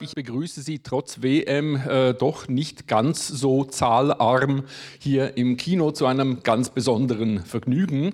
Ich begrüße Sie trotz WM äh, doch nicht ganz so zahlarm hier im Kino zu einem ganz besonderen Vergnügen.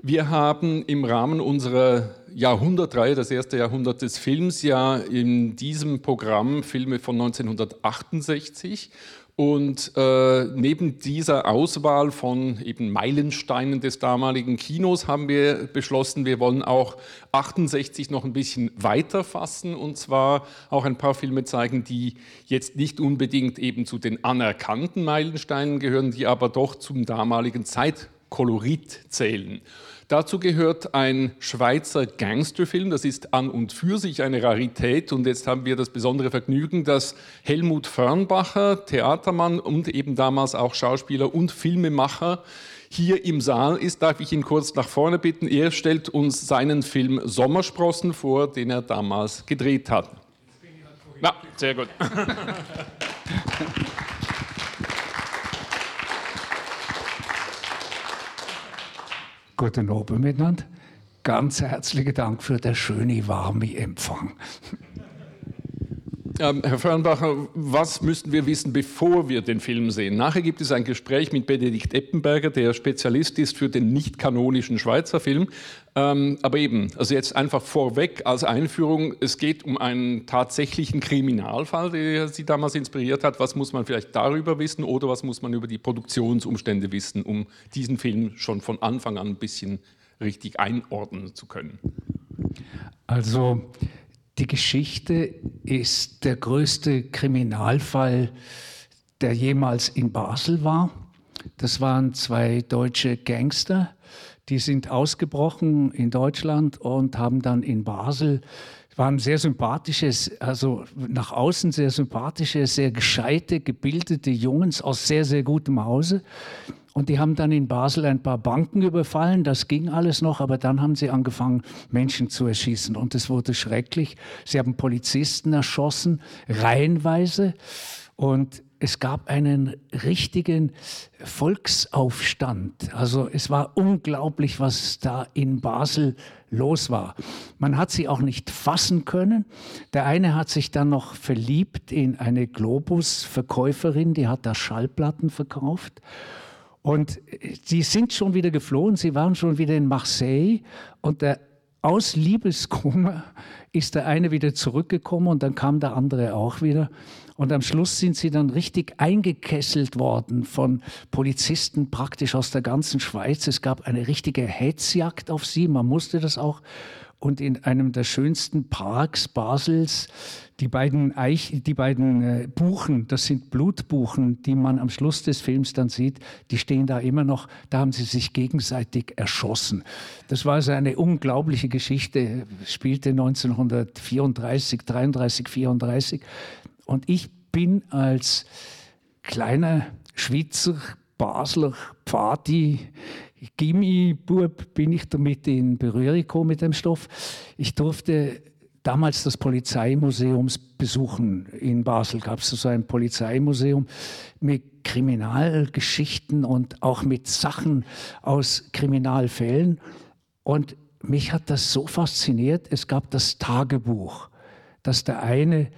Wir haben im Rahmen unserer Jahrhundertreihe, das erste Jahrhundert des Films, ja in diesem Programm Filme von 1968 und äh, neben dieser Auswahl von eben Meilensteinen des damaligen Kinos haben wir beschlossen, wir wollen auch 68 noch ein bisschen weiter fassen und zwar auch ein paar Filme zeigen, die jetzt nicht unbedingt eben zu den anerkannten Meilensteinen gehören, die aber doch zum damaligen Zeitkolorit zählen. Dazu gehört ein Schweizer Gangsterfilm, das ist an und für sich eine Rarität und jetzt haben wir das besondere Vergnügen, dass Helmut Fernbacher, Theatermann und eben damals auch Schauspieler und Filmemacher, hier im Saal ist. Darf ich ihn kurz nach vorne bitten? Er stellt uns seinen Film Sommersprossen vor, den er damals gedreht hat. Na, sehr gut. Guten Abend miteinander. Ganz herzlichen Dank für den schönen, warmen Empfang. Ähm, Herr Fernbacher, was müssten wir wissen, bevor wir den Film sehen? Nachher gibt es ein Gespräch mit Benedikt Eppenberger, der Spezialist ist für den nicht kanonischen Schweizer Film. Ähm, aber eben, also jetzt einfach vorweg als Einführung, es geht um einen tatsächlichen Kriminalfall, der Sie damals inspiriert hat. Was muss man vielleicht darüber wissen oder was muss man über die Produktionsumstände wissen, um diesen Film schon von Anfang an ein bisschen richtig einordnen zu können? Also die Geschichte ist der größte Kriminalfall, der jemals in Basel war. Das waren zwei deutsche Gangster, die sind ausgebrochen in Deutschland und haben dann in Basel waren sehr sympathisches, also nach außen sehr sympathische, sehr gescheite, gebildete Jungs aus sehr, sehr gutem Hause. Und die haben dann in Basel ein paar Banken überfallen. Das ging alles noch, aber dann haben sie angefangen, Menschen zu erschießen. Und es wurde schrecklich. Sie haben Polizisten erschossen, reihenweise. Und es gab einen richtigen Volksaufstand. Also es war unglaublich, was da in Basel los war. Man hat sie auch nicht fassen können. Der eine hat sich dann noch verliebt in eine Globus-Verkäuferin, die hat da Schallplatten verkauft. Und sie sind schon wieder geflohen, sie waren schon wieder in Marseille und der, aus Liebeskummer ist der eine wieder zurückgekommen und dann kam der andere auch wieder. Und am Schluss sind sie dann richtig eingekesselt worden von Polizisten praktisch aus der ganzen Schweiz. Es gab eine richtige Hetzjagd auf sie, man musste das auch und in einem der schönsten Parks Basels. Die beiden, Eich, die beiden äh, Buchen, das sind Blutbuchen, die man am Schluss des Films dann sieht, die stehen da immer noch, da haben sie sich gegenseitig erschossen. Das war also eine unglaubliche Geschichte, spielte 1934, 33, 34 und ich bin als kleiner Schweizer Basler Pfadi Gimmi-Bub bin ich damit in Berührung gekommen mit dem Stoff. Ich durfte damals das Polizeimuseum besuchen. In Basel gab es so ein Polizeimuseum mit Kriminalgeschichten und auch mit Sachen aus Kriminalfällen. Und mich hat das so fasziniert. Es gab das Tagebuch, dass der eine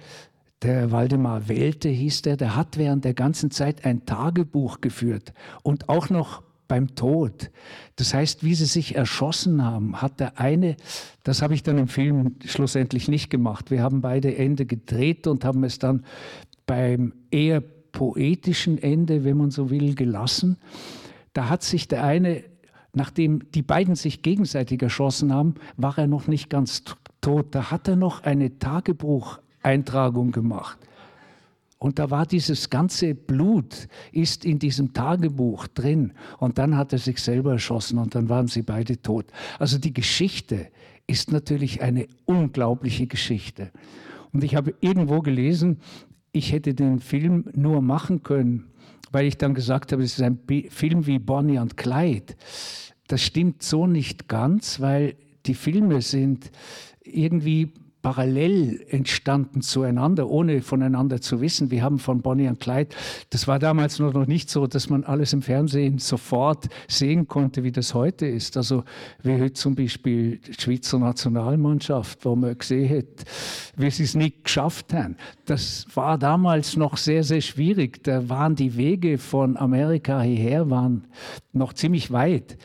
der Waldemar Welte hieß der, der hat während der ganzen Zeit ein Tagebuch geführt und auch noch beim Tod. Das heißt, wie sie sich erschossen haben, hat der eine, das habe ich dann im Film schlussendlich nicht gemacht. Wir haben beide Ende gedreht und haben es dann beim eher poetischen Ende, wenn man so will, gelassen. Da hat sich der eine, nachdem die beiden sich gegenseitig erschossen haben, war er noch nicht ganz tot. Da hat er noch eine Tagebucheintragung gemacht. Und da war dieses ganze Blut, ist in diesem Tagebuch drin. Und dann hat er sich selber erschossen und dann waren sie beide tot. Also die Geschichte ist natürlich eine unglaubliche Geschichte. Und ich habe irgendwo gelesen, ich hätte den Film nur machen können, weil ich dann gesagt habe, es ist ein Film wie Bonnie und Clyde. Das stimmt so nicht ganz, weil die Filme sind irgendwie parallel entstanden zueinander, ohne voneinander zu wissen. Wir haben von Bonnie und Clyde, das war damals noch nicht so, dass man alles im Fernsehen sofort sehen konnte, wie das heute ist. Also wie heute zum Beispiel die Schweizer Nationalmannschaft, wo man gesehen hat, wie sie es nicht geschafft haben. Das war damals noch sehr, sehr schwierig. Da waren die Wege von Amerika hierher waren noch ziemlich weit.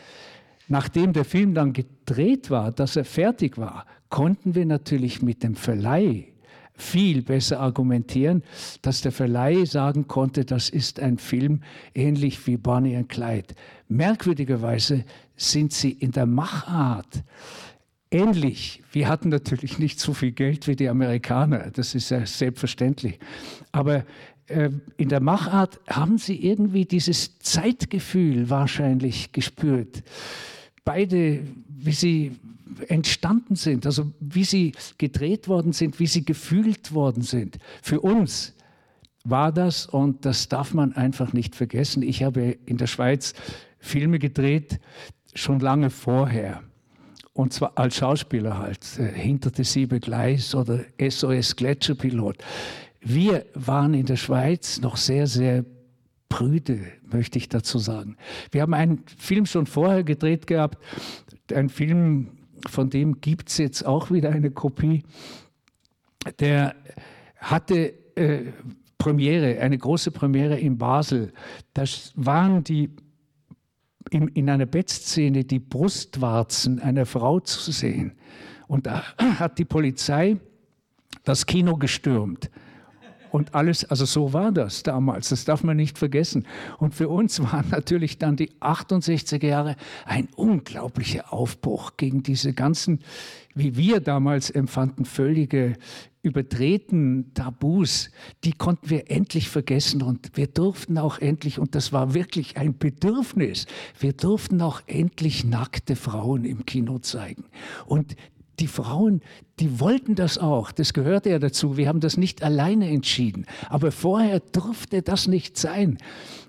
Nachdem der Film dann gedreht war, dass er fertig war, konnten wir natürlich mit dem Verleih viel besser argumentieren, dass der Verleih sagen konnte, das ist ein Film ähnlich wie Bonnie und Clyde. Merkwürdigerweise sind sie in der Machart ähnlich. Wir hatten natürlich nicht so viel Geld wie die Amerikaner, das ist ja selbstverständlich. Aber äh, in der Machart haben sie irgendwie dieses Zeitgefühl wahrscheinlich gespürt. Beide, wie sie entstanden sind, also wie sie gedreht worden sind, wie sie gefühlt worden sind. Für uns war das, und das darf man einfach nicht vergessen, ich habe in der Schweiz Filme gedreht, schon lange vorher. Und zwar als Schauspieler halt, äh, hinter der Siebe Gleis oder SOS Gletscherpilot. Wir waren in der Schweiz noch sehr, sehr prüde, möchte ich dazu sagen. Wir haben einen Film schon vorher gedreht gehabt, ein Film, von dem gibt es jetzt auch wieder eine Kopie. Der hatte äh, Premiere, eine große Premiere in Basel. Das waren die in, in einer Bettszene die Brustwarzen einer Frau zu sehen. Und da hat die Polizei das Kino gestürmt. Und alles, also so war das damals, das darf man nicht vergessen. Und für uns waren natürlich dann die 68er Jahre ein unglaublicher Aufbruch gegen diese ganzen, wie wir damals empfanden, völlige übertreten Tabus, die konnten wir endlich vergessen und wir durften auch endlich, und das war wirklich ein Bedürfnis, wir durften auch endlich nackte Frauen im Kino zeigen. Und die Frauen, die wollten das auch. Das gehörte ja dazu. Wir haben das nicht alleine entschieden. Aber vorher durfte das nicht sein.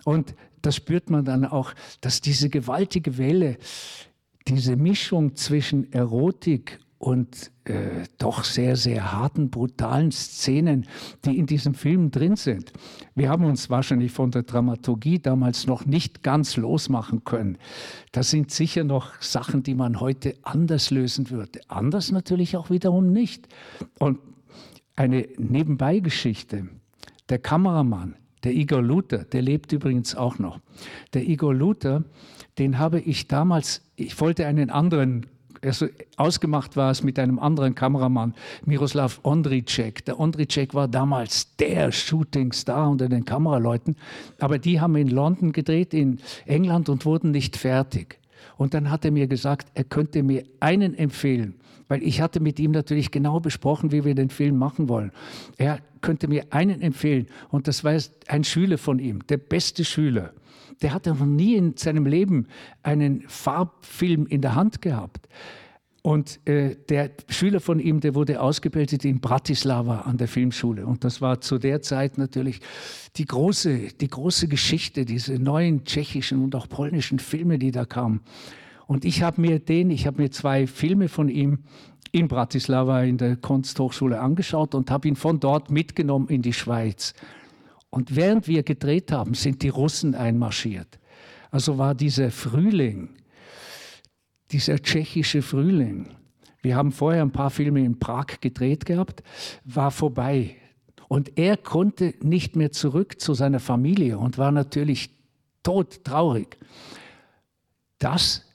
Und das spürt man dann auch, dass diese gewaltige Welle, diese Mischung zwischen Erotik und äh, doch sehr, sehr harten, brutalen Szenen, die in diesem Film drin sind. Wir haben uns wahrscheinlich von der Dramaturgie damals noch nicht ganz losmachen können. Das sind sicher noch Sachen, die man heute anders lösen würde. Anders natürlich auch wiederum nicht. Und eine Nebenbeigeschichte. Der Kameramann, der Igor Luther, der lebt übrigens auch noch. Der Igor Luther, den habe ich damals, ich wollte einen anderen also ausgemacht war es mit einem anderen Kameramann, Miroslav Ondricek. Der Ondricek war damals der Shootingstar unter den Kameraleuten, aber die haben in London gedreht, in England und wurden nicht fertig. Und dann hat er mir gesagt, er könnte mir einen empfehlen, weil ich hatte mit ihm natürlich genau besprochen, wie wir den Film machen wollen. Er könnte mir einen empfehlen und das war ein Schüler von ihm, der beste Schüler der hatte noch nie in seinem Leben einen Farbfilm in der Hand gehabt. Und äh, der Schüler von ihm, der wurde ausgebildet in Bratislava an der Filmschule. Und das war zu der Zeit natürlich die große, die große Geschichte, diese neuen tschechischen und auch polnischen Filme, die da kamen. Und ich habe mir den, ich habe mir zwei Filme von ihm in Bratislava in der Kunsthochschule angeschaut und habe ihn von dort mitgenommen in die Schweiz. Und während wir gedreht haben, sind die Russen einmarschiert. Also war dieser Frühling, dieser tschechische Frühling, wir haben vorher ein paar Filme in Prag gedreht gehabt, war vorbei. Und er konnte nicht mehr zurück zu seiner Familie und war natürlich todtraurig. Das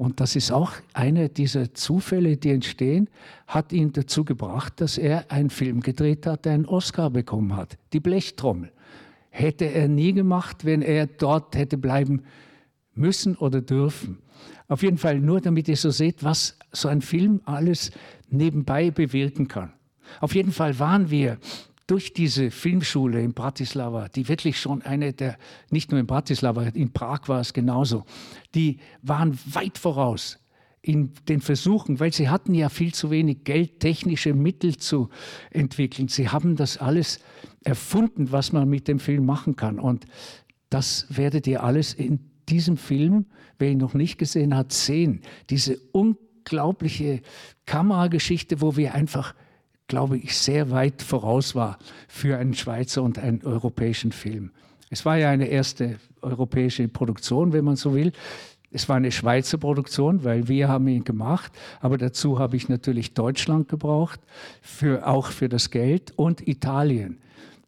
und das ist auch einer dieser Zufälle, die entstehen, hat ihn dazu gebracht, dass er einen Film gedreht hat, der einen Oscar bekommen hat, die Blechtrommel. Hätte er nie gemacht, wenn er dort hätte bleiben müssen oder dürfen. Auf jeden Fall nur, damit ihr so seht, was so ein Film alles nebenbei bewirken kann. Auf jeden Fall waren wir durch diese Filmschule in Bratislava, die wirklich schon eine der, nicht nur in Bratislava, in Prag war es genauso, die waren weit voraus in den Versuchen, weil sie hatten ja viel zu wenig Geld, technische Mittel zu entwickeln. Sie haben das alles erfunden, was man mit dem Film machen kann. Und das werdet ihr alles in diesem Film, wer ihn noch nicht gesehen hat, sehen. Diese unglaubliche Kamerageschichte, wo wir einfach glaube ich, sehr weit voraus war für einen Schweizer und einen europäischen Film. Es war ja eine erste europäische Produktion, wenn man so will. Es war eine Schweizer Produktion, weil wir haben ihn gemacht, aber dazu habe ich natürlich Deutschland gebraucht, für, auch für das Geld und Italien.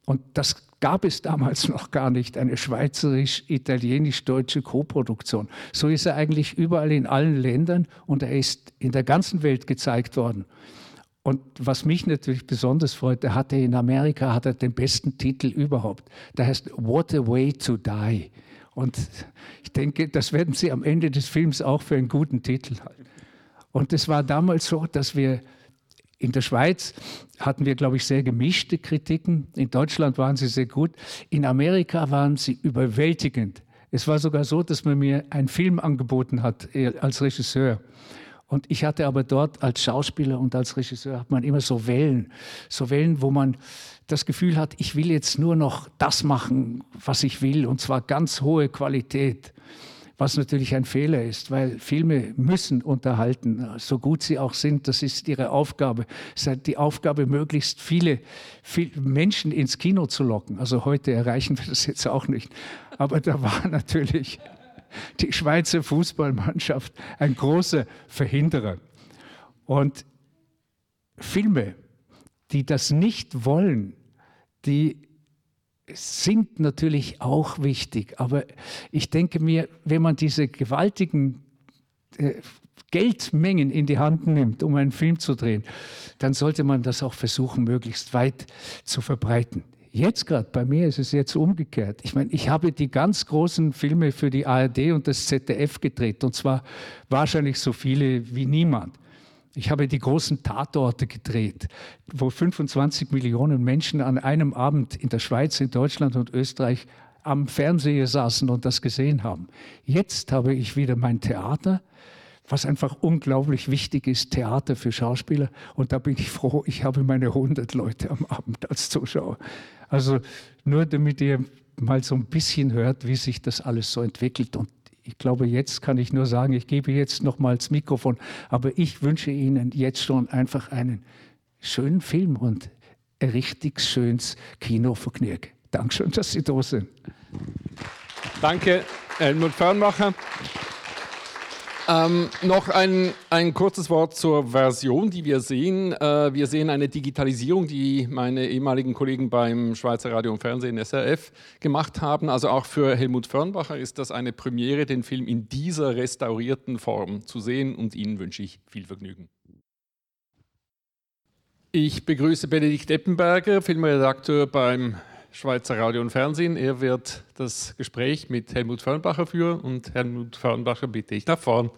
Und das gab es damals noch gar nicht, eine schweizerisch-italienisch-deutsche Koproduktion. So ist er eigentlich überall in allen Ländern und er ist in der ganzen Welt gezeigt worden. Und was mich natürlich besonders freut, er hatte in Amerika hat er den besten Titel überhaupt. Der heißt What a Way to Die. Und ich denke, das werden Sie am Ende des Films auch für einen guten Titel halten. Und es war damals so, dass wir in der Schweiz hatten wir, glaube ich, sehr gemischte Kritiken. In Deutschland waren sie sehr gut. In Amerika waren sie überwältigend. Es war sogar so, dass man mir einen Film angeboten hat als Regisseur. Und ich hatte aber dort als Schauspieler und als Regisseur hat man immer so Wellen, so Wellen, wo man das Gefühl hat, ich will jetzt nur noch das machen, was ich will, und zwar ganz hohe Qualität. Was natürlich ein Fehler ist, weil Filme müssen unterhalten, so gut sie auch sind. Das ist ihre Aufgabe. Es ist die Aufgabe, möglichst viele, viele Menschen ins Kino zu locken. Also heute erreichen wir das jetzt auch nicht. Aber da war natürlich die Schweizer Fußballmannschaft ein großer Verhinderer. Und Filme, die das nicht wollen, die sind natürlich auch wichtig. Aber ich denke mir, wenn man diese gewaltigen äh, Geldmengen in die Hand nimmt, um einen Film zu drehen, dann sollte man das auch versuchen, möglichst weit zu verbreiten. Jetzt gerade, bei mir ist es jetzt umgekehrt. Ich meine, ich habe die ganz großen Filme für die ARD und das ZDF gedreht und zwar wahrscheinlich so viele wie niemand. Ich habe die großen Tatorte gedreht, wo 25 Millionen Menschen an einem Abend in der Schweiz, in Deutschland und Österreich am Fernseher saßen und das gesehen haben. Jetzt habe ich wieder mein Theater, was einfach unglaublich wichtig ist, Theater für Schauspieler. Und da bin ich froh, ich habe meine 100 Leute am Abend als Zuschauer. Also nur damit ihr mal so ein bisschen hört, wie sich das alles so entwickelt. Und ich glaube, jetzt kann ich nur sagen, ich gebe jetzt nochmal das Mikrofon, aber ich wünsche Ihnen jetzt schon einfach einen schönen Film und ein richtig schönes Kinovergnügen. Dankeschön, dass Sie da sind. Danke, Helmut Fernmacher. Ähm, noch ein, ein kurzes Wort zur Version, die wir sehen. Äh, wir sehen eine Digitalisierung, die meine ehemaligen Kollegen beim Schweizer Radio und Fernsehen SRF gemacht haben. Also auch für Helmut Fernbacher ist das eine Premiere, den Film in dieser restaurierten Form zu sehen. Und Ihnen wünsche ich viel Vergnügen. Ich begrüße Benedikt Eppenberger, Filmredakteur beim Schweizer Radio und Fernsehen. Er wird das Gespräch mit Helmut Fernbacher führen und Helmut Fernbacher bitte ich nach vorn.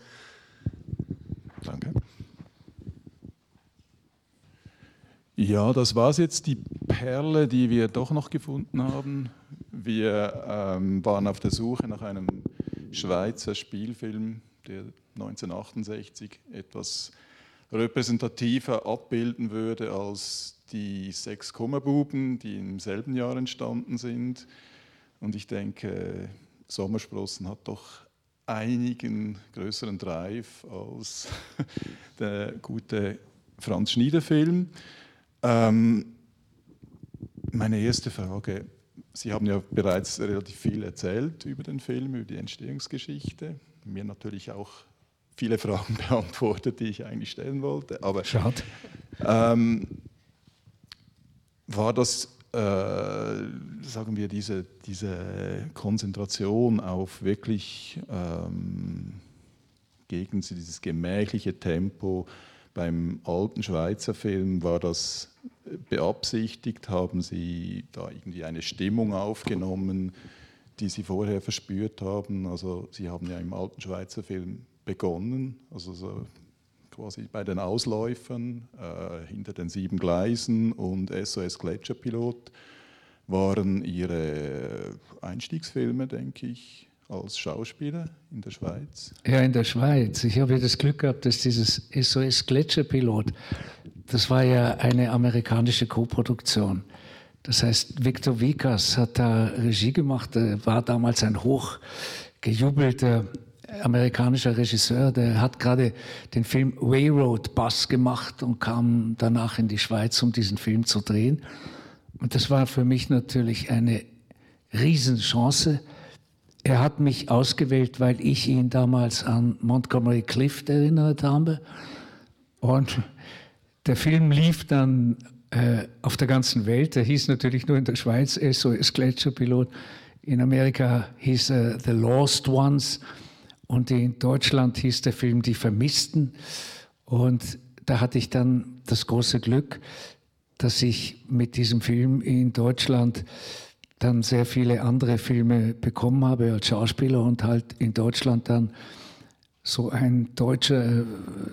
Danke. Ja, das war es jetzt, die Perle, die wir doch noch gefunden haben. Wir ähm, waren auf der Suche nach einem Schweizer Spielfilm, der 1968 etwas repräsentativer abbilden würde als die sechs Kummerbuben, die im selben Jahr entstanden sind. Und ich denke, Sommersprossen hat doch einigen größeren Drive als der gute Franz Schnieder-Film. Ähm, meine erste Frage, Sie haben ja bereits relativ viel erzählt über den Film, über die Entstehungsgeschichte. Mir natürlich auch viele Fragen beantwortet, die ich eigentlich stellen wollte. Aber Schade. Ähm, war das, äh, sagen wir, diese, diese Konzentration auf wirklich ähm, gegen dieses gemächliche Tempo beim alten Schweizer Film, war das beabsichtigt? Haben Sie da irgendwie eine Stimmung aufgenommen, die Sie vorher verspürt haben? Also Sie haben ja im alten Schweizer Film begonnen, also so quasi bei den Ausläufern äh, hinter den sieben Gleisen und SOS Gletscherpilot waren ihre Einstiegsfilme, denke ich, als Schauspieler in der Schweiz? Ja, in der Schweiz. Ich habe das Glück gehabt, dass dieses SOS Gletscherpilot, das war ja eine amerikanische Koproduktion. Das heißt, Victor Vikas hat da Regie gemacht, war damals ein hochgejubelter amerikanischer Regisseur, der hat gerade den Film Railroad Bus gemacht und kam danach in die Schweiz, um diesen Film zu drehen. Und das war für mich natürlich eine Riesenchance, er hat mich ausgewählt, weil ich ihn damals an Montgomery Clift erinnert habe. Und der Film lief dann äh, auf der ganzen Welt. Der hieß natürlich nur in der Schweiz SOS Gletscherpilot. In Amerika hieß er The Lost Ones. Und in Deutschland hieß der Film Die Vermissten. Und da hatte ich dann das große Glück, dass ich mit diesem Film in Deutschland dann sehr viele andere Filme bekommen habe als Schauspieler und halt in Deutschland dann so ein deutscher äh,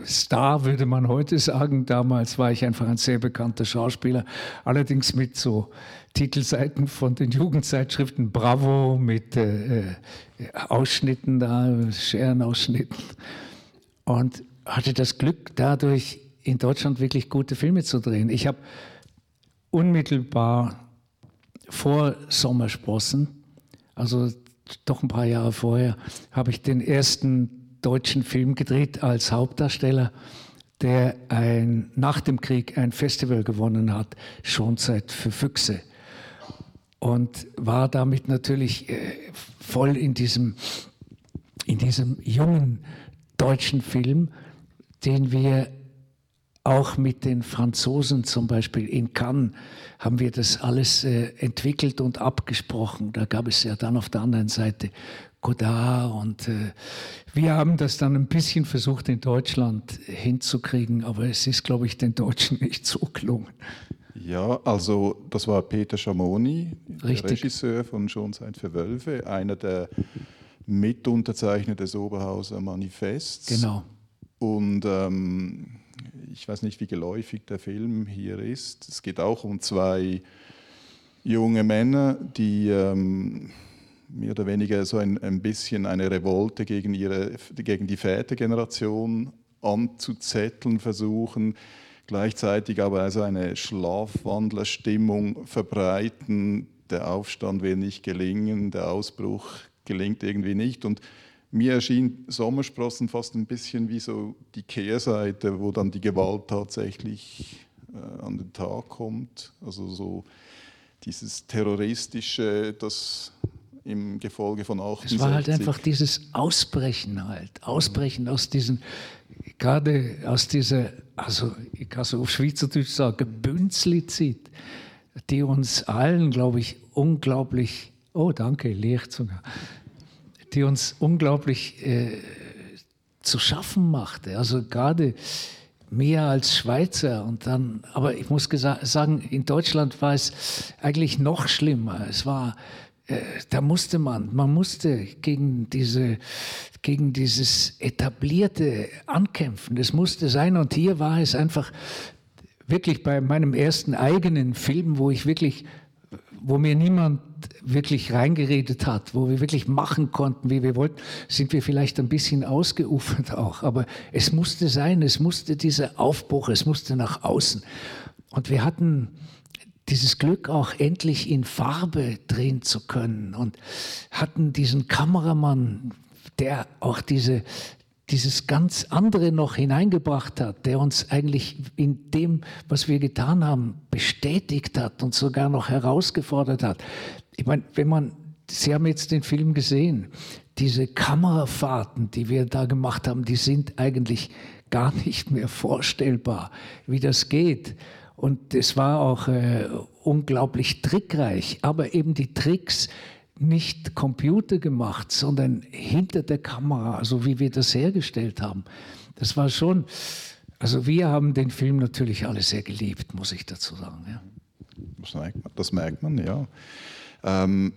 Star, würde man heute sagen. Damals war ich einfach ein sehr bekannter Schauspieler, allerdings mit so Titelseiten von den Jugendzeitschriften Bravo, mit äh, äh Ausschnitten da, Scherenausschnitten. Und hatte das Glück, dadurch in Deutschland wirklich gute Filme zu drehen. Ich habe unmittelbar vor Sommersprossen, also doch ein paar Jahre vorher, habe ich den ersten deutschen Film gedreht als Hauptdarsteller, der ein, nach dem Krieg ein Festival gewonnen hat, schon Schonzeit für Füchse. Und war damit natürlich äh, voll in diesem, in diesem jungen deutschen Film, den wir auch mit den Franzosen zum Beispiel in Cannes haben wir das alles äh, entwickelt und abgesprochen. Da gab es ja dann auf der anderen Seite Godard und äh, wir haben das dann ein bisschen versucht in Deutschland hinzukriegen, aber es ist, glaube ich, den Deutschen nicht so gelungen. Ja, also das war Peter Schamoni, Regisseur von Schon Zeit für Wölfe, einer der Mitunterzeichner des Oberhauser Manifests. Genau. Und ähm, ich weiß nicht, wie geläufig der Film hier ist. Es geht auch um zwei junge Männer, die ähm, mehr oder weniger so ein, ein bisschen eine Revolte gegen, ihre, gegen die Vätergeneration anzuzetteln versuchen, gleichzeitig aber also eine Schlafwandlerstimmung verbreiten. Der Aufstand will nicht gelingen, der Ausbruch gelingt irgendwie nicht. Und mir erschien Sommersprossen fast ein bisschen wie so die Kehrseite, wo dann die Gewalt tatsächlich äh, an den Tag kommt. Also so dieses terroristische, das im Gefolge von 68. Es war halt einfach dieses Ausbrechen halt, Ausbrechen aus diesen, gerade aus dieser, also ich kann so auf Schweizerdeutsch sagen, Bünzli-Zeit, die uns allen, glaube ich, unglaublich, oh danke, Licht die uns unglaublich äh, zu schaffen machte. Also gerade mehr als Schweizer und dann, aber ich muss sagen, in Deutschland war es eigentlich noch schlimmer. Es war, da musste man, man musste gegen diese, gegen dieses etablierte ankämpfen. Das musste sein und hier war es einfach wirklich bei meinem ersten eigenen Film, wo ich wirklich wo mir niemand wirklich reingeredet hat, wo wir wirklich machen konnten, wie wir wollten, sind wir vielleicht ein bisschen ausgeufert auch. Aber es musste sein, es musste dieser Aufbruch, es musste nach außen. Und wir hatten dieses Glück auch endlich in Farbe drehen zu können und hatten diesen Kameramann, der auch diese, dieses ganz andere noch hineingebracht hat, der uns eigentlich in dem, was wir getan haben, bestätigt hat und sogar noch herausgefordert hat. Ich meine, wenn man, Sie haben jetzt den Film gesehen, diese Kamerafahrten, die wir da gemacht haben, die sind eigentlich gar nicht mehr vorstellbar, wie das geht. Und es war auch äh, unglaublich trickreich, aber eben die Tricks, nicht Computer gemacht, sondern hinter der Kamera, so wie wir das hergestellt haben. Das war schon, also wir haben den Film natürlich alle sehr geliebt, muss ich dazu sagen. Ja. Das, merkt man, ja. Ähm,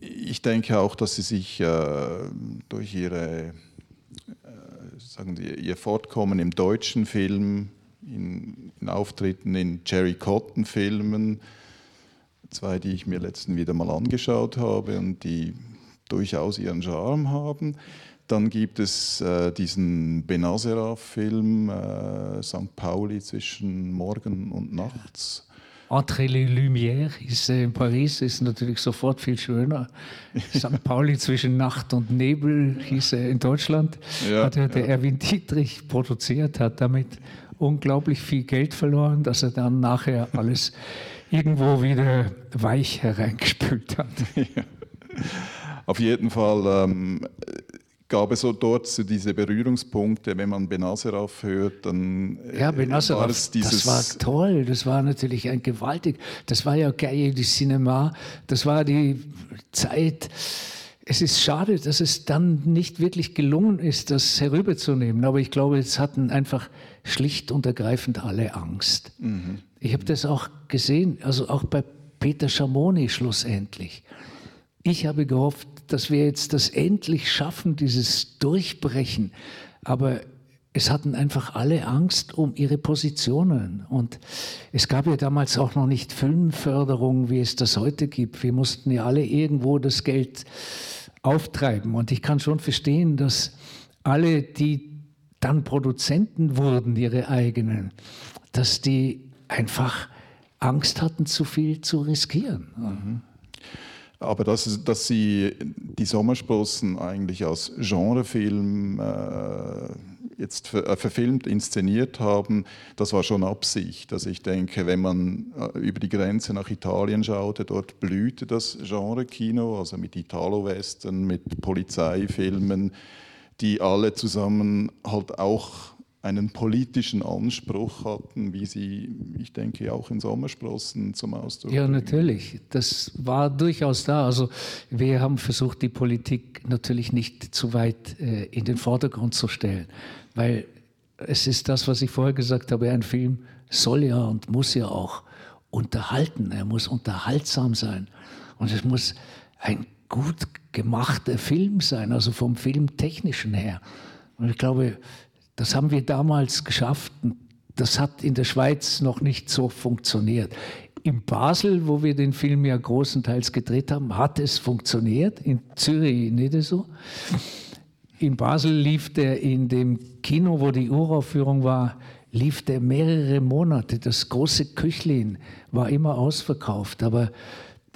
ich denke auch, dass Sie sich äh, durch Ihre, äh, sagen Sie, Ihr Fortkommen im deutschen Film, in, in Auftritten in Jerry Cotton-Filmen, zwei, die ich mir letzten wieder mal angeschaut habe und die durchaus ihren Charme haben. Dann gibt es äh, diesen Benacerraf-Film äh, St. Pauli zwischen Morgen und Nachts. Entre les Lumières ist äh, in Paris ist natürlich sofort viel schöner. St. Pauli zwischen Nacht und Nebel hieß er in Deutschland. Ja, hat ja, der. Erwin Dietrich produziert, hat damit unglaublich viel Geld verloren, dass er dann nachher alles irgendwo wieder weich hereingespült hat. Ja. Auf jeden Fall ähm, gab es so dort so diese Berührungspunkte, wenn man Benazeraf hört, dann äh, ja, Benazeraf, war es dieses... Das war toll, das war natürlich ein gewaltig, das war ja Cahiers du Cinema, das war die Zeit, es ist schade, dass es dann nicht wirklich gelungen ist, das herüberzunehmen, aber ich glaube, es hatten einfach schlicht und ergreifend alle Angst. Mhm. Ich habe das auch gesehen, also auch bei Peter Schamoni schlussendlich. Ich habe gehofft, dass wir jetzt das endlich schaffen, dieses Durchbrechen. Aber es hatten einfach alle Angst um ihre Positionen. Und es gab ja damals auch noch nicht Filmförderung, wie es das heute gibt. Wir mussten ja alle irgendwo das Geld auftreiben. Und ich kann schon verstehen, dass alle, die dann Produzenten wurden, ihre eigenen, dass die einfach Angst hatten, zu viel zu riskieren. Mhm. Aber dass, dass Sie die Sommersprossen eigentlich als Genrefilm äh, jetzt äh, verfilmt, inszeniert haben, das war schon Absicht. Also ich denke, wenn man äh, über die Grenze nach Italien schaute, dort blühte das Genre-Kino, also mit Italo-Western, mit Polizeifilmen, die alle zusammen halt auch einen politischen Anspruch hatten, wie sie, ich denke, auch in Sommersprossen zum Ausdruck Ja, natürlich. Das war durchaus da. Also wir haben versucht, die Politik natürlich nicht zu weit äh, in den Vordergrund zu stellen, weil es ist das, was ich vorher gesagt habe, ein Film soll ja und muss ja auch unterhalten. Er muss unterhaltsam sein. Und es muss ein gut gemachter Film sein, also vom Filmtechnischen her. Und ich glaube, das haben wir damals geschafft. Das hat in der Schweiz noch nicht so funktioniert. In Basel, wo wir den Film ja großenteils gedreht haben, hat es funktioniert. In Zürich nicht so. In Basel lief der in dem Kino, wo die Uraufführung war, lief der mehrere Monate. Das große Küchlin war immer ausverkauft. Aber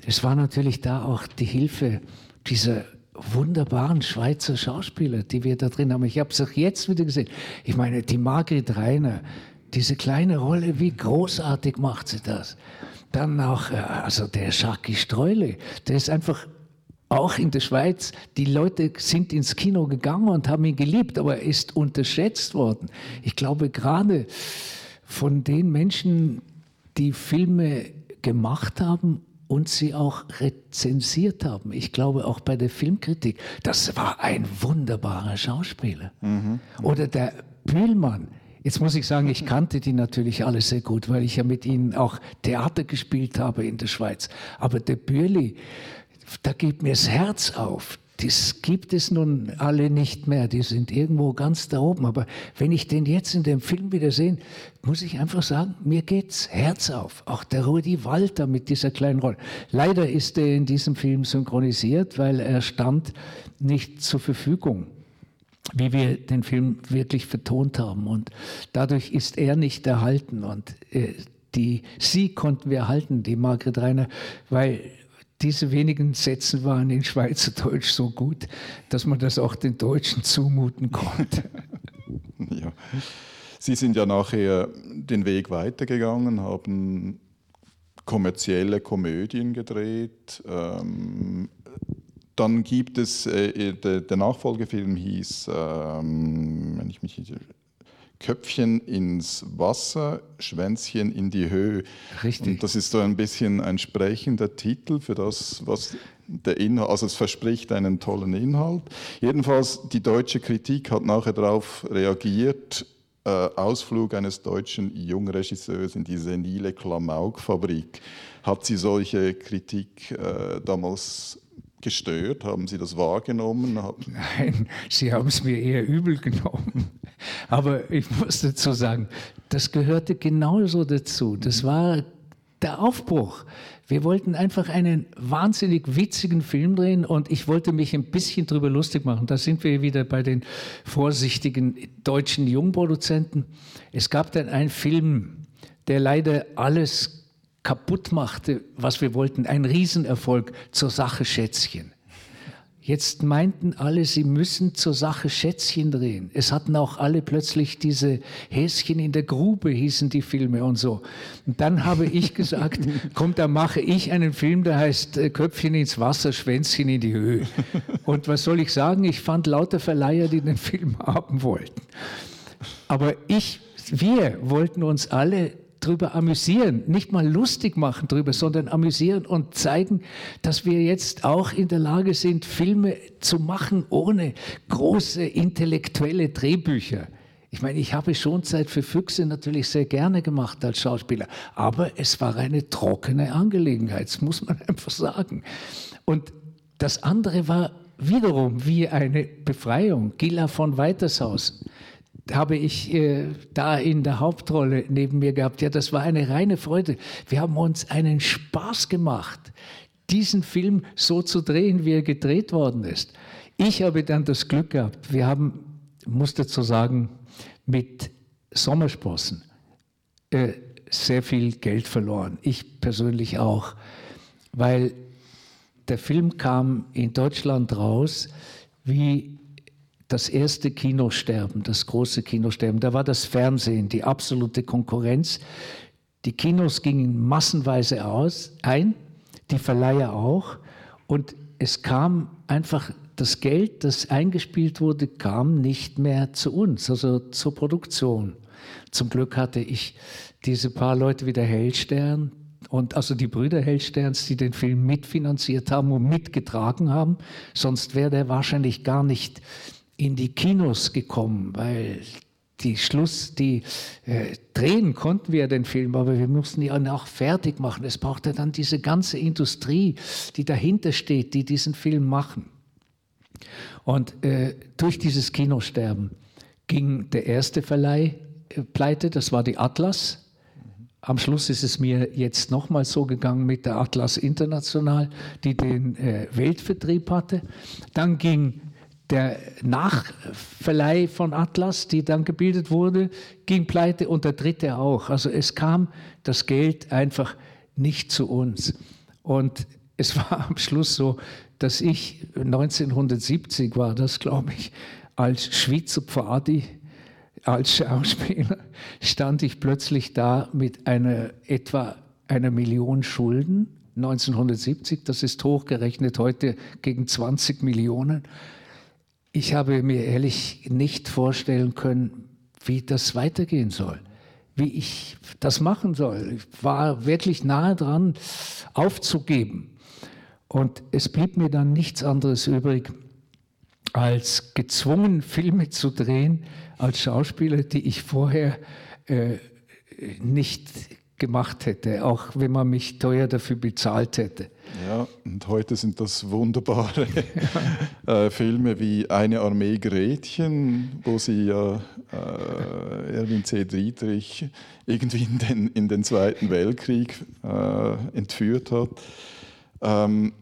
es war natürlich da auch die Hilfe dieser wunderbaren Schweizer Schauspieler, die wir da drin haben. Ich habe es auch jetzt wieder gesehen. Ich meine, die Margret Reiner, diese kleine Rolle, wie großartig macht sie das? Dann auch, äh, also der Schaki Streule, der ist einfach auch in der Schweiz, die Leute sind ins Kino gegangen und haben ihn geliebt, aber er ist unterschätzt worden. Ich glaube, gerade von den Menschen, die Filme gemacht haben und sie auch rezensiert haben. Ich glaube auch bei der Filmkritik, das war ein wunderbarer Schauspieler. Mhm. Oder der Bühlmann. Jetzt muss ich sagen, ich kannte die natürlich alle sehr gut, weil ich ja mit ihnen auch Theater gespielt habe in der Schweiz. Aber der Bürli, da geht mir das Herz auf das gibt es nun alle nicht mehr. Die sind irgendwo ganz da oben. Aber wenn ich den jetzt in dem Film wieder sehe, muss ich einfach sagen, mir geht's Herz auf. Auch der Rudi Walter mit dieser kleinen Rolle. Leider ist er in diesem Film synchronisiert, weil er stand nicht zur Verfügung wie wir den Film wirklich vertont haben. Und dadurch ist er nicht erhalten. Und äh, die, sie konnten wir erhalten, die Margret Reiner, weil diese wenigen Sätze waren in Schweizerdeutsch so gut, dass man das auch den Deutschen zumuten konnte. ja. Sie sind ja nachher den Weg weitergegangen, haben kommerzielle Komödien gedreht. Ähm, dann gibt es, äh, der, der, Nachfolgefilm hieß, ähm, wenn ich mich Köpfchen ins Wasser, Schwänzchen in die Höhe. Richtig. Und das ist so ein bisschen ein sprechender Titel für das, was der Inhalt, also es verspricht einen tollen Inhalt. Jedenfalls, die deutsche Kritik hat nachher darauf reagiert, äh, Ausflug eines deutschen Jungregisseurs in die senile Klamaukfabrik. Hat sie solche Kritik äh, damals gestört? Haben Sie das wahrgenommen? Nein, Sie haben es mir eher übel genommen. Aber ich muss dazu sagen, das gehörte genauso dazu. Das war der Aufbruch. Wir wollten einfach einen wahnsinnig witzigen Film drehen und ich wollte mich ein bisschen drüber lustig machen. Da sind wir wieder bei den vorsichtigen deutschen Jungproduzenten. Es gab dann einen Film, der leider alles kaputt machte, was wir wollten. Ein Riesenerfolg zur Sache Schätzchen. Jetzt meinten alle, sie müssen zur Sache Schätzchen drehen. Es hatten auch alle plötzlich diese Häschen in der Grube, hießen die Filme und so. Und dann habe ich gesagt, komm, da mache ich einen Film, der heißt äh, Köpfchen ins Wasser, Schwänzchen in die Höhe. Und was soll ich sagen? Ich fand lauter Verleiher, die den Film haben wollten. Aber ich, wir wollten uns alle drüber amüsieren, nicht mal lustig machen drüber, sondern amüsieren und zeigen, dass wir jetzt auch in der Lage sind, Filme zu machen ohne große intellektuelle Drehbücher. Ich meine, ich habe Schonzeit für Füchse natürlich sehr gerne gemacht als Schauspieler, aber es war eine trockene Angelegenheit, das muss man einfach sagen. Und das andere war wiederum wie eine Befreiung. Gila von Weitershaus habe ich äh, da in der Hauptrolle neben mir gehabt. Ja, das war eine reine Freude. Wir haben uns einen Spaß gemacht, diesen Film so zu drehen, wie er gedreht worden ist. Ich habe dann das Glück gehabt, wir haben, muss dazu sagen, mit Sommersprossen äh, sehr viel Geld verloren. Ich persönlich auch, weil der Film kam in Deutschland raus wie das erste Kinosterben, das große Kinosterben. Da war das Fernsehen die absolute Konkurrenz. Die Kinos gingen massenweise aus, ein, die Verleiher auch. Und es kam einfach, das Geld, das eingespielt wurde, kam nicht mehr zu uns, also zur Produktion. Zum Glück hatte ich diese paar Leute wie der Hellstern, und also die Brüder Hellsterns, die den Film mitfinanziert haben und mitgetragen haben. Sonst wäre der wahrscheinlich gar nicht in die Kinos gekommen, weil die Schluss, die äh, drehen konnten wir den Film, aber wir mussten ihn auch fertig machen. Es brauchte dann diese ganze Industrie, die dahinter steht, die diesen Film machen. Und äh, durch dieses Kinosterben ging der erste Verleih äh, pleite, das war die Atlas. Am Schluss ist es mir jetzt nochmal so gegangen mit der Atlas International, die den äh, Weltvertrieb hatte. Dann ging der Nachverleih von Atlas, die dann gebildet wurde, ging pleite und der dritte auch. Also es kam das Geld einfach nicht zu uns. Und es war am Schluss so, dass ich 1970 war, das glaube ich, als Schweizer Pfadi, als Schauspieler, stand ich plötzlich da mit einer etwa einer Million Schulden. 1970, das ist hochgerechnet heute gegen 20 Millionen. Ich habe mir ehrlich nicht vorstellen können, wie das weitergehen soll, wie ich das machen soll. Ich war wirklich nahe dran, aufzugeben. Und es blieb mir dann nichts anderes übrig, als gezwungen Filme zu drehen als Schauspieler, die ich vorher äh, nicht gemacht hätte, auch wenn man mich teuer dafür bezahlt hätte. Ja, und heute sind das wunderbare äh, Filme wie Eine Armee Gretchen, wo sie ja äh, Erwin C. Dietrich irgendwie in den, in den Zweiten Weltkrieg äh, entführt hat. Ähm,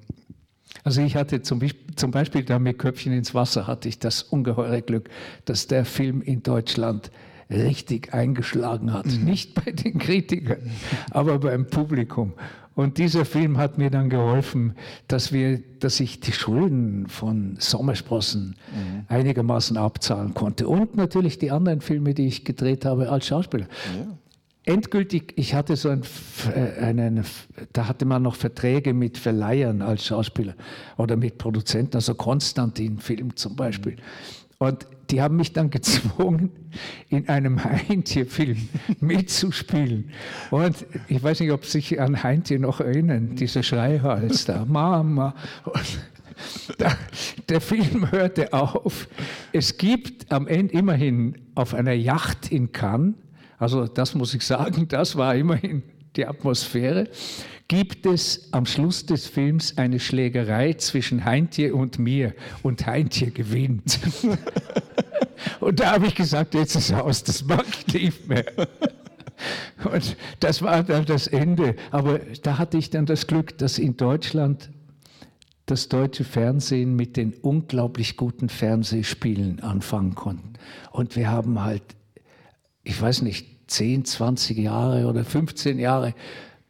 also ich hatte zum, zum Beispiel da mit Köpfchen ins Wasser hatte ich das ungeheure Glück, dass der Film in Deutschland richtig eingeschlagen hat. Mhm. Nicht bei den Kritikern, aber beim Publikum. Und dieser Film hat mir dann geholfen, dass, wir, dass ich die Schulden von Sommersprossen mhm. einigermaßen abzahlen konnte. Und natürlich die anderen Filme, die ich gedreht habe als Schauspieler. Ja. Endgültig, ich hatte so ein, äh, einen, da hatte man noch Verträge mit Verleihern als Schauspieler oder mit Produzenten, also Konstantin-Film zum Beispiel. Mhm. Und die haben mich dann gezwungen, in einem Heintje-Film mitzuspielen. Und ich weiß nicht, ob Sie sich an Heintje noch erinnern, dieser Schreihals da, Mama. Da, der Film hörte auf. Es gibt am Ende immerhin auf einer Yacht in Cannes, also das muss ich sagen, das war immerhin die Atmosphäre, gibt es am Schluss des Films eine Schlägerei zwischen Heintje und mir und Heintje gewinnt. und da habe ich gesagt, jetzt ist aus, das mag ich nicht mehr. Und das war dann das Ende. Aber da hatte ich dann das Glück, dass in Deutschland das deutsche Fernsehen mit den unglaublich guten Fernsehspielen anfangen konnte. Und wir haben halt, ich weiß nicht, 10, 20 Jahre oder 15 Jahre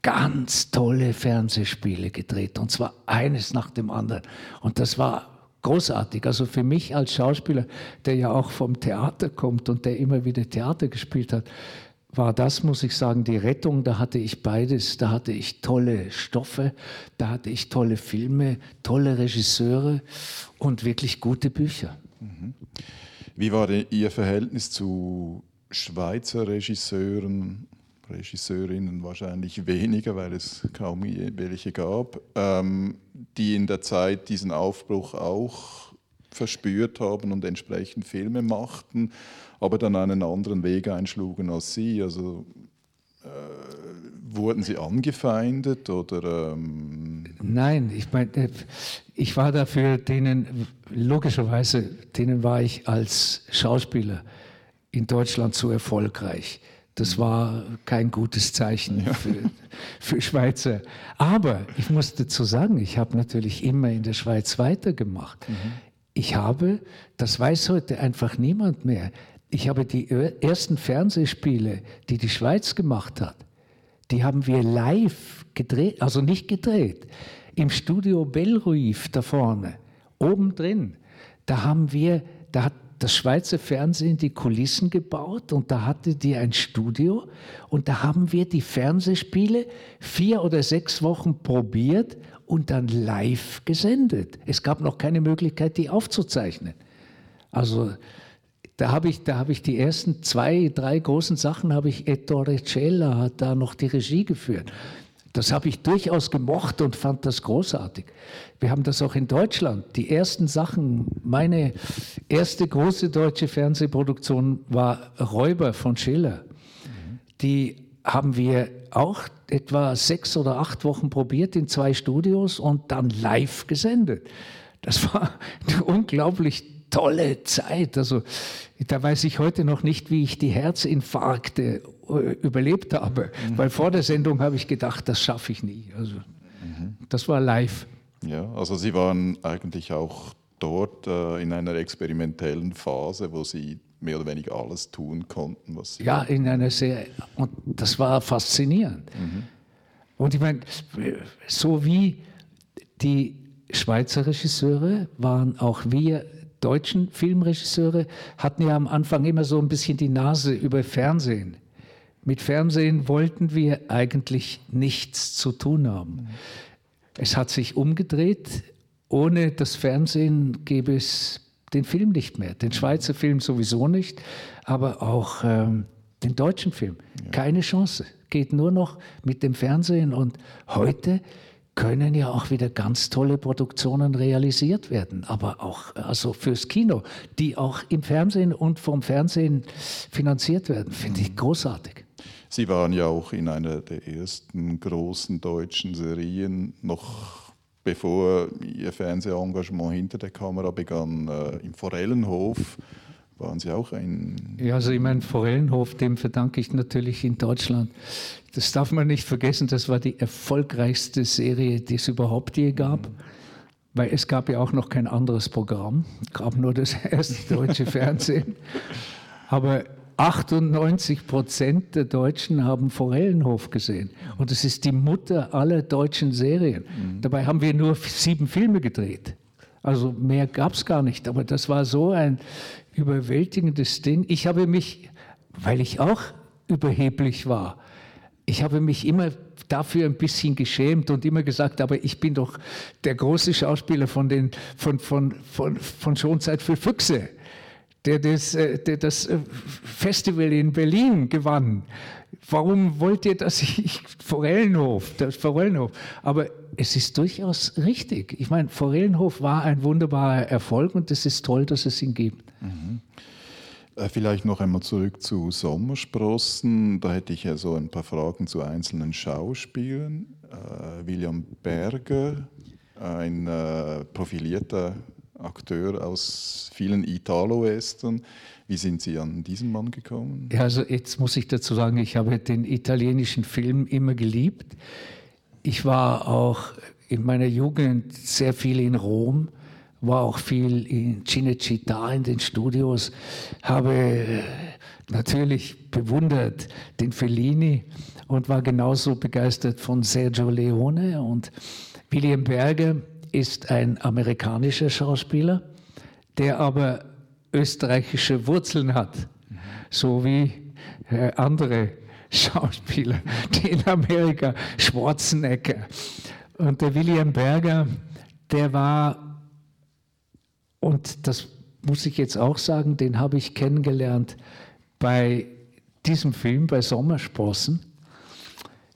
ganz tolle Fernsehspiele gedreht und zwar eines nach dem anderen. Und das war großartig. Also für mich als Schauspieler, der ja auch vom Theater kommt und der immer wieder Theater gespielt hat, war das, muss ich sagen, die Rettung. Da hatte ich beides. Da hatte ich tolle Stoffe, da hatte ich tolle Filme, tolle Regisseure und wirklich gute Bücher. Mhm. Wie war denn Ihr Verhältnis zu Schweizer Regisseuren, Regisseurinnen wahrscheinlich weniger, weil es kaum welche gab, ähm, die in der Zeit diesen Aufbruch auch verspürt haben und entsprechend Filme machten, aber dann einen anderen Weg einschlugen als Sie. Also äh, wurden Sie angefeindet oder? Ähm Nein, ich meine, äh, ich war dafür denen logischerweise, denen war ich als Schauspieler in Deutschland zu erfolgreich. Das war kein gutes Zeichen ja. für, für Schweizer. Aber ich muss dazu sagen, ich habe natürlich immer in der Schweiz weitergemacht. Mhm. Ich habe, das weiß heute einfach niemand mehr, ich habe die ersten Fernsehspiele, die die Schweiz gemacht hat, die haben wir live gedreht, also nicht gedreht, im Studio Bellruif da vorne, oben drin. Da haben wir, da hat das Schweizer Fernsehen die Kulissen gebaut und da hatte die ein Studio und da haben wir die Fernsehspiele vier oder sechs Wochen probiert und dann live gesendet. Es gab noch keine Möglichkeit, die aufzuzeichnen. Also da habe ich, hab ich die ersten zwei, drei großen Sachen, habe ich Ettore Cella hat da noch die Regie geführt. Das habe ich durchaus gemocht und fand das großartig. Wir haben das auch in Deutschland. Die ersten Sachen, meine erste große deutsche Fernsehproduktion war Räuber von Schiller. Die haben wir auch etwa sechs oder acht Wochen probiert in zwei Studios und dann live gesendet. Das war eine unglaublich tolle Zeit. Also da weiß ich heute noch nicht, wie ich die Herzinfarkte äh, überlebt habe, mhm. weil vor der Sendung habe ich gedacht, das schaffe ich nie. Also mhm. das war live. Ja, also Sie waren eigentlich auch dort äh, in einer experimentellen Phase, wo Sie mehr oder weniger alles tun konnten, was Sie Ja, in einer sehr und das war faszinierend. Mhm. Und ich meine, so wie die Schweizer Regisseure waren auch wir deutschen Filmregisseure hatten ja am Anfang immer so ein bisschen die Nase über Fernsehen. Mit Fernsehen wollten wir eigentlich nichts zu tun haben. Es hat sich umgedreht. Ohne das Fernsehen gäbe es den Film nicht mehr. Den Schweizer Film sowieso nicht, aber auch ähm, den deutschen Film. Keine Chance. Geht nur noch mit dem Fernsehen. Und heute können ja auch wieder ganz tolle Produktionen realisiert werden, aber auch also fürs Kino, die auch im Fernsehen und vom Fernsehen finanziert werden, finde ich großartig. Sie waren ja auch in einer der ersten großen deutschen Serien, noch bevor Ihr Fernsehengagement hinter der Kamera begann, äh, im Forellenhof waren Sie auch ein. Ja, also ich meine, Forellenhof, dem verdanke ich natürlich in Deutschland. Das darf man nicht vergessen, das war die erfolgreichste Serie, die es überhaupt je gab. Mhm. Weil es gab ja auch noch kein anderes Programm, es gab nur das erste deutsche Fernsehen. Aber 98 Prozent der Deutschen haben Forellenhof gesehen. Und es ist die Mutter aller deutschen Serien. Mhm. Dabei haben wir nur sieben Filme gedreht. Also mehr gab es gar nicht. Aber das war so ein überwältigendes Ding. Ich habe mich, weil ich auch überheblich war, ich habe mich immer dafür ein bisschen geschämt und immer gesagt, aber ich bin doch der große Schauspieler von, den, von, von, von, von Schonzeit für Füchse, der das, äh, der das äh, Festival in Berlin gewann. Warum wollt ihr, dass ich Forellenhof, das Forellenhof? Aber es ist durchaus richtig. Ich meine, Forellenhof war ein wunderbarer Erfolg und es ist toll, dass es ihn gibt. Mhm. Äh, vielleicht noch einmal zurück zu Sommersprossen. Da hätte ich ja so ein paar Fragen zu einzelnen Schauspielern. Äh, William Berger, ein äh, profilierter Akteur aus vielen Italo-Western. Wie sind Sie an diesen Mann gekommen? Ja, also jetzt muss ich dazu sagen, ich habe den italienischen Film immer geliebt. Ich war auch in meiner Jugend sehr viel in Rom, war auch viel in Cinecittà in den Studios, habe äh, natürlich bewundert den Fellini und war genauso begeistert von Sergio Leone und William Berger. ist ein amerikanischer Schauspieler, der aber österreichische Wurzeln hat, so wie äh, andere Schauspieler, die in Amerika, Schwarzenegger. Und der William Berger, der war, und das muss ich jetzt auch sagen, den habe ich kennengelernt bei diesem Film, bei Sommersprossen.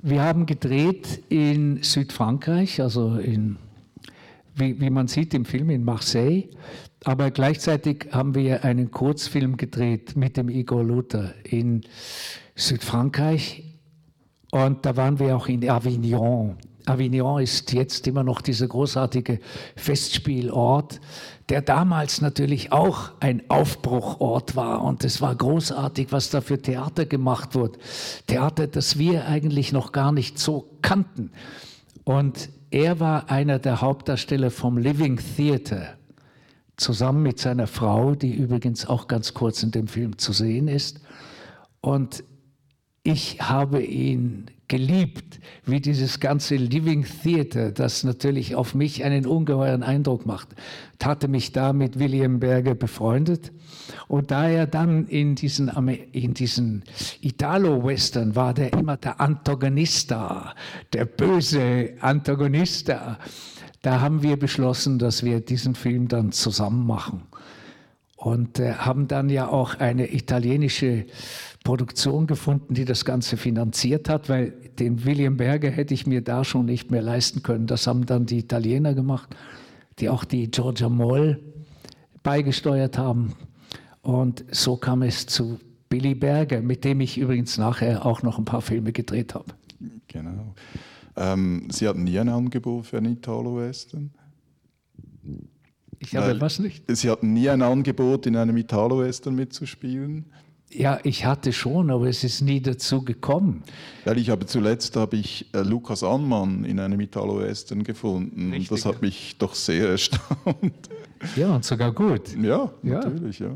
Wir haben gedreht in Südfrankreich, also in, wie, wie man sieht im Film, in Marseille. Aber gleichzeitig haben wir einen Kurzfilm gedreht mit dem Igor Luther in Südfrankreich. Und da waren wir auch in Avignon. Avignon ist jetzt immer noch dieser großartige Festspielort, der damals natürlich auch ein Aufbruchort war. Und es war großartig, was da für Theater gemacht wurde. Theater, das wir eigentlich noch gar nicht so kannten. Und er war einer der Hauptdarsteller vom Living Theater, zusammen mit seiner Frau, die übrigens auch ganz kurz in dem Film zu sehen ist. Und ich habe ihn geliebt, wie dieses ganze Living Theater, das natürlich auf mich einen ungeheuren Eindruck macht. Ich hatte mich da mit William Berger befreundet und da er dann in diesen, in diesen Italo-Western war, der immer der Antagonista, der böse Antagonista, da haben wir beschlossen, dass wir diesen Film dann zusammen machen und äh, haben dann ja auch eine italienische Produktion gefunden, die das Ganze finanziert hat, weil den William Berger hätte ich mir da schon nicht mehr leisten können. Das haben dann die Italiener gemacht, die auch die Giorgia Moll beigesteuert haben. Und so kam es zu Billy Berger, mit dem ich übrigens nachher auch noch ein paar Filme gedreht habe. Genau. Ähm, Sie hatten nie ein Angebot für einen Italo-Western? Ich habe was nicht? Sie hatten nie ein Angebot, in einem Italo-Western mitzuspielen? Ja, ich hatte schon, aber es ist nie dazu gekommen. Weil ich habe zuletzt habe ich äh, Lukas Anmann in einem Italo-Western gefunden. Richtig, und das hat mich doch sehr erstaunt. Ja, und sogar gut. Ja, natürlich, ja.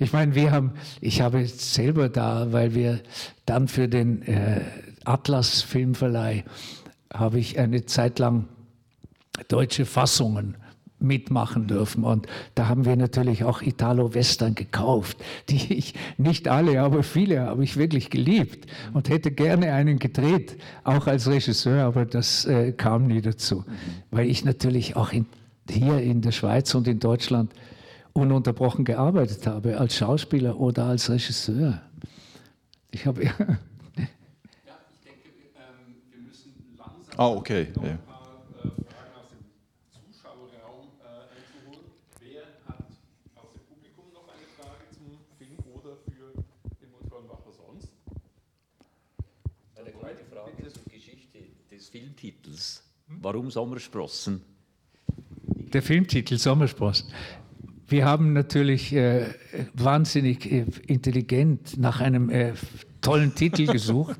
Ich meine, wir haben, ich habe selber da, weil wir dann für den äh, Atlas Filmverleih habe ich eine Zeit lang deutsche Fassungen mitmachen dürfen. Und da haben wir natürlich auch Italo-Western gekauft, die ich, nicht alle, aber viele habe ich wirklich geliebt und hätte gerne einen gedreht, auch als Regisseur, aber das äh, kam nie dazu, weil ich natürlich auch in, hier in der Schweiz und in Deutschland ununterbrochen gearbeitet habe, als Schauspieler oder als Regisseur. Ich habe ja. ich denke, wir müssen langsam. Ah, okay. Ja. Warum Sommersprossen? Der Filmtitel Sommersprossen. Wir haben natürlich äh, wahnsinnig äh, intelligent nach einem äh, tollen Titel gesucht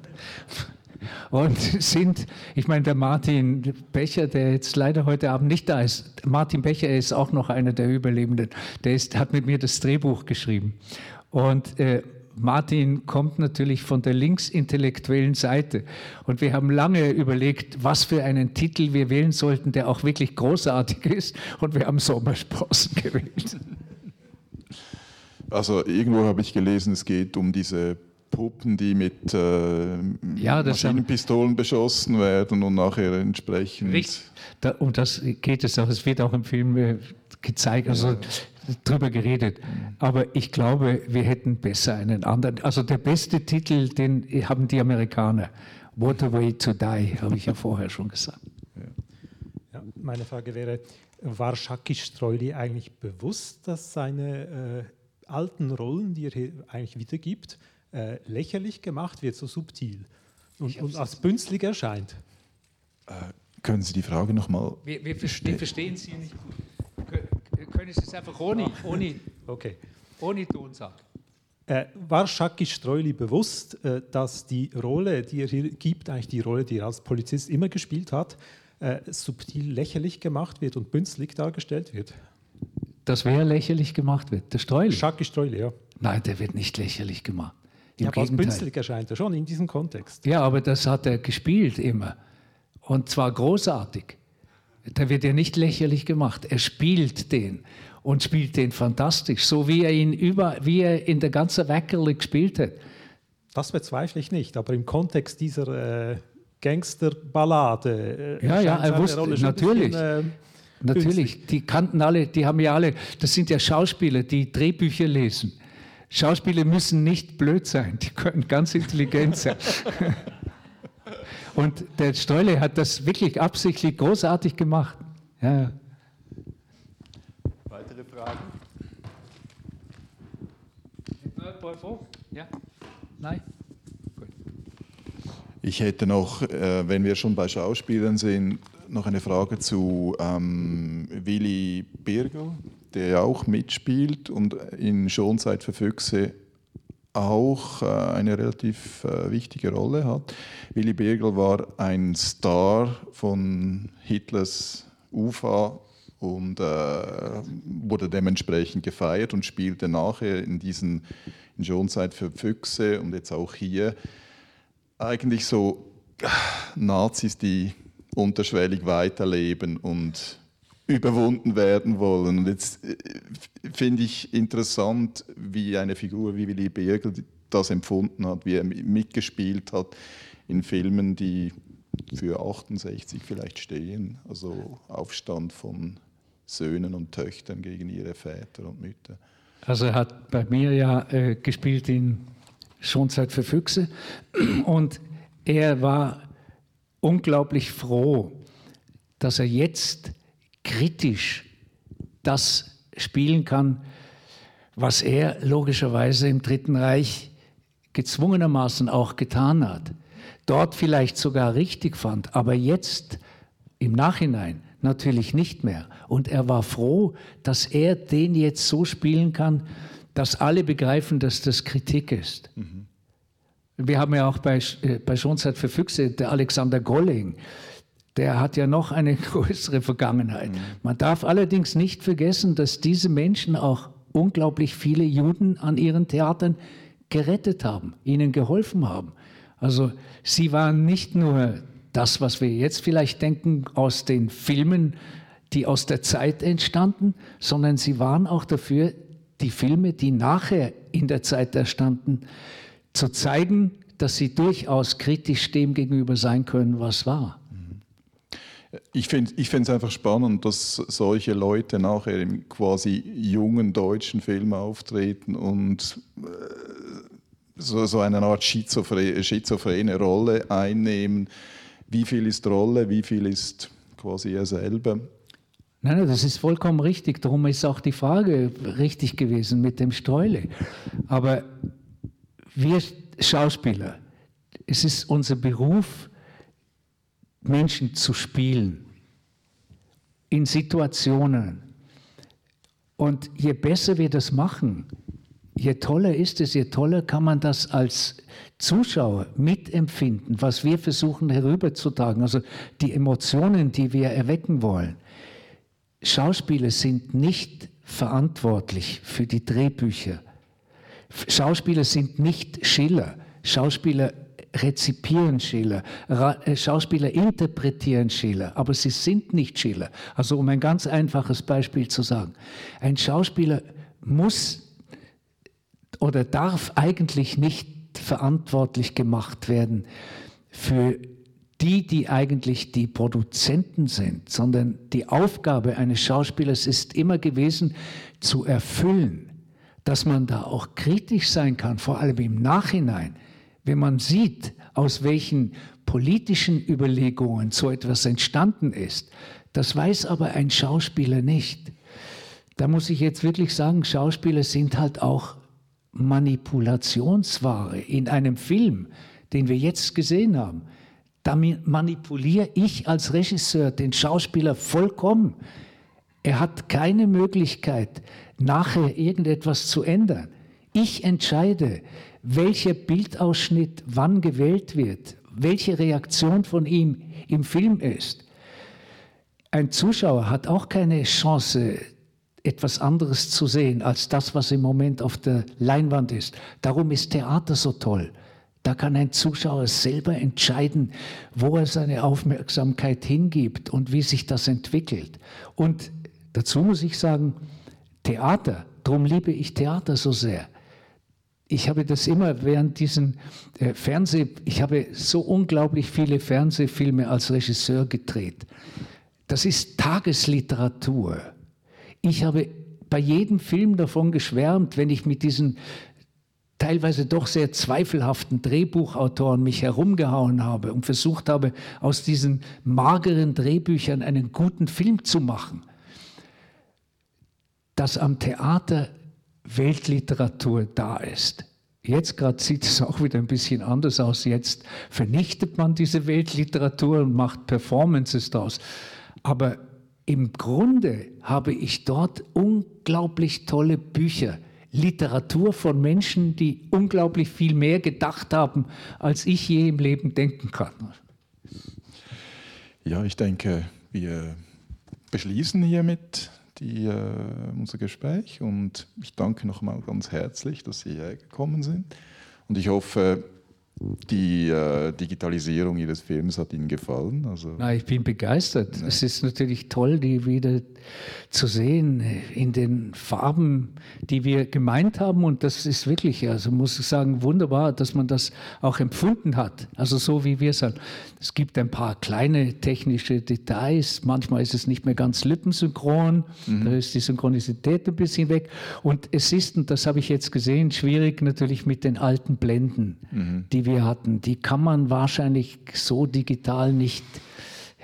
und sind, ich meine, der Martin Becher, der jetzt leider heute Abend nicht da ist, Martin Becher ist auch noch einer der Überlebenden, der ist, hat mit mir das Drehbuch geschrieben. Und äh, Martin kommt natürlich von der linksintellektuellen Seite. Und wir haben lange überlegt, was für einen Titel wir wählen sollten, der auch wirklich großartig ist. Und wir haben Sommersprossen gewählt. Also irgendwo habe ich gelesen, es geht um diese Puppen, die mit äh, ja, Maschinenpistolen haben, beschossen werden und nachher entsprechend. Richtig. Da, um das geht es auch. Es wird auch im Film äh, gezeigt. Also drüber geredet. Aber ich glaube, wir hätten besser einen anderen. Also der beste Titel, den haben die Amerikaner. What a Way to Die, habe ich ja vorher schon gesagt. Ja, meine Frage wäre, war Shaki Streuli eigentlich bewusst, dass seine äh, alten Rollen, die er hier eigentlich wiedergibt, äh, lächerlich gemacht wird, so subtil und, und als bünzlig erscheint? Äh, können Sie die Frage nochmal... Wir, wir verstehen, verstehen Sie nicht gut können Sie es einfach ohne, ohne, okay. ohne Ton sagen. Äh, war Schacki Streuli bewusst, äh, dass die Rolle, die er hier gibt, eigentlich die Rolle, die er als Polizist immer gespielt hat, äh, subtil lächerlich gemacht wird und bünzlig dargestellt wird? Dass wer lächerlich gemacht wird? Der Streuli? Schacki Streuli, ja. Nein, der wird nicht lächerlich gemacht. Im ja, aber als bünzlig erscheint er schon in diesem Kontext. Ja, aber das hat er gespielt immer. Und zwar großartig. Der wird ja nicht lächerlich gemacht. Er spielt den und spielt den fantastisch, so wie er ihn über, wie er in der ganzen Weckerle gespielt hat. Das bezweifle ich nicht, aber im Kontext dieser äh, Gangsterballade. Äh, ja, ja, er wusste natürlich. Bisschen, äh, Natürlich, die kannten alle, die haben ja alle, das sind ja Schauspieler, die Drehbücher lesen. Schauspieler müssen nicht blöd sein, die können ganz intelligent sein. Und der Streule hat das wirklich absichtlich großartig gemacht. Ja. Weitere Fragen? Ja? Nein? Ich hätte noch, äh, wenn wir schon bei Schauspielern sind, noch eine Frage zu ähm, Willy Birgel, der ja auch mitspielt und in Schonzeit für Füchse auch äh, eine relativ äh, wichtige Rolle hat. Willy Birgel war ein Star von Hitlers UFA und äh, wurde dementsprechend gefeiert und spielte nachher in diesen in Schonzeit für Füchse und jetzt auch hier eigentlich so Nazis, die unterschwellig weiterleben und überwunden werden wollen. Und jetzt äh, finde ich interessant, wie eine Figur wie Willy Birgel das empfunden hat, wie er mitgespielt hat in Filmen, die für 68 vielleicht stehen, also Aufstand von Söhnen und Töchtern gegen ihre Väter und Mütter. Also er hat bei mir ja äh, gespielt in Schonzeit für Füchse und er war unglaublich froh, dass er jetzt kritisch das spielen kann, was er logischerweise im Dritten Reich gezwungenermaßen auch getan hat. Dort vielleicht sogar richtig fand, aber jetzt im Nachhinein natürlich nicht mehr. Und er war froh, dass er den jetzt so spielen kann, dass alle begreifen, dass das Kritik ist. Mhm. Wir haben ja auch bei, äh, bei Schonzeit für Füchse, der Alexander Golling, der hat ja noch eine größere Vergangenheit. Mhm. Man darf allerdings nicht vergessen, dass diese Menschen auch unglaublich viele Juden an ihren Theatern gerettet haben, ihnen geholfen haben. Also sie waren nicht nur das, was wir jetzt vielleicht denken aus den Filmen, die aus der Zeit entstanden, sondern sie waren auch dafür, die Filme, die nachher in der Zeit entstanden, zu zeigen, dass sie durchaus kritisch dem gegenüber sein können, was war. Ich finde es einfach spannend, dass solche Leute nachher im quasi jungen deutschen Film auftreten und äh, so, so eine Art schizophrene, schizophrene Rolle einnehmen. Wie viel ist Rolle, wie viel ist quasi er selber? Nein, das ist vollkommen richtig. Darum ist auch die Frage richtig gewesen mit dem Streule. Aber wir Schauspieler, es ist unser Beruf, Menschen zu spielen in Situationen. Und je besser wir das machen, je toller ist es, je toller kann man das als Zuschauer mitempfinden, was wir versuchen herüberzutragen, also die Emotionen, die wir erwecken wollen. Schauspieler sind nicht verantwortlich für die Drehbücher. Schauspieler sind nicht Schiller. Schauspieler rezipieren Schiller, äh, Schauspieler interpretieren Schiller, aber sie sind nicht Schiller. Also um ein ganz einfaches Beispiel zu sagen. Ein Schauspieler muss oder darf eigentlich nicht verantwortlich gemacht werden für die, die eigentlich die Produzenten sind, sondern die Aufgabe eines Schauspielers ist immer gewesen, zu erfüllen, dass man da auch kritisch sein kann, vor allem im Nachhinein wenn man sieht, aus welchen politischen Überlegungen so etwas entstanden ist, das weiß aber ein Schauspieler nicht. Da muss ich jetzt wirklich sagen, Schauspieler sind halt auch Manipulationsware in einem Film, den wir jetzt gesehen haben. Da manipuliere ich als Regisseur den Schauspieler vollkommen. Er hat keine Möglichkeit, nachher irgendetwas zu ändern. Ich entscheide, welcher Bildausschnitt wann gewählt wird, welche Reaktion von ihm im Film ist. Ein Zuschauer hat auch keine Chance, etwas anderes zu sehen als das, was im Moment auf der Leinwand ist. Darum ist Theater so toll. Da kann ein Zuschauer selber entscheiden, wo er seine Aufmerksamkeit hingibt und wie sich das entwickelt. Und dazu muss ich sagen, Theater, darum liebe ich Theater so sehr. Ich habe das immer während diesen äh, Fernseh, ich habe so unglaublich viele Fernsehfilme als Regisseur gedreht. Das ist Tagesliteratur. Ich habe bei jedem Film davon geschwärmt, wenn ich mit diesen teilweise doch sehr zweifelhaften Drehbuchautoren mich herumgehauen habe und versucht habe, aus diesen mageren Drehbüchern einen guten Film zu machen. Dass am Theater Weltliteratur da ist. Jetzt gerade sieht es auch wieder ein bisschen anders aus. Jetzt vernichtet man diese Weltliteratur und macht Performances daraus. Aber im Grunde habe ich dort unglaublich tolle Bücher Literatur von Menschen, die unglaublich viel mehr gedacht haben, als ich je im Leben denken kann. Ja, ich denke, wir beschließen hiermit die, äh, unser Gespräch und ich danke nochmal ganz herzlich, dass Sie hergekommen sind. Und ich hoffe, die äh, Digitalisierung Ihres Films hat Ihnen gefallen? Also Na, ich bin begeistert. Ja. Es ist natürlich toll, die wieder zu sehen in den Farben, die wir gemeint haben. Und das ist wirklich, also muss ich sagen, wunderbar, dass man das auch empfunden hat. Also so wie wir es haben. Es gibt ein paar kleine technische Details. Manchmal ist es nicht mehr ganz lippensynchron. Mhm. Da ist die Synchronisität ein bisschen weg. Und es ist, und das habe ich jetzt gesehen, schwierig natürlich mit den alten Blenden, mhm. die wir hatten, die kann man wahrscheinlich so digital nicht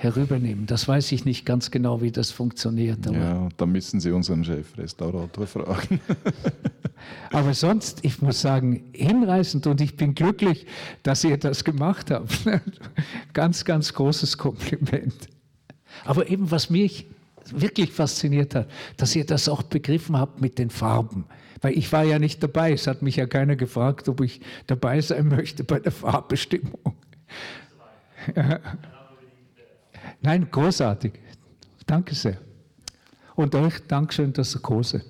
herübernehmen. Das weiß ich nicht ganz genau, wie das funktioniert. ja, da müssen Sie unseren Chefrestaurator fragen. aber sonst, ich muss sagen, hinreißend und ich bin glücklich, dass ihr das gemacht habt. ganz, ganz großes Kompliment. Aber eben, was mich wirklich fasziniert hat, dass ihr das auch begriffen habt mit den Farben. Weil ich war ja nicht dabei. Es hat mich ja keiner gefragt, ob ich dabei sein möchte bei der Farbbestimmung. Nein, großartig. Danke sehr. Und euch Dankeschön, dass ihr große.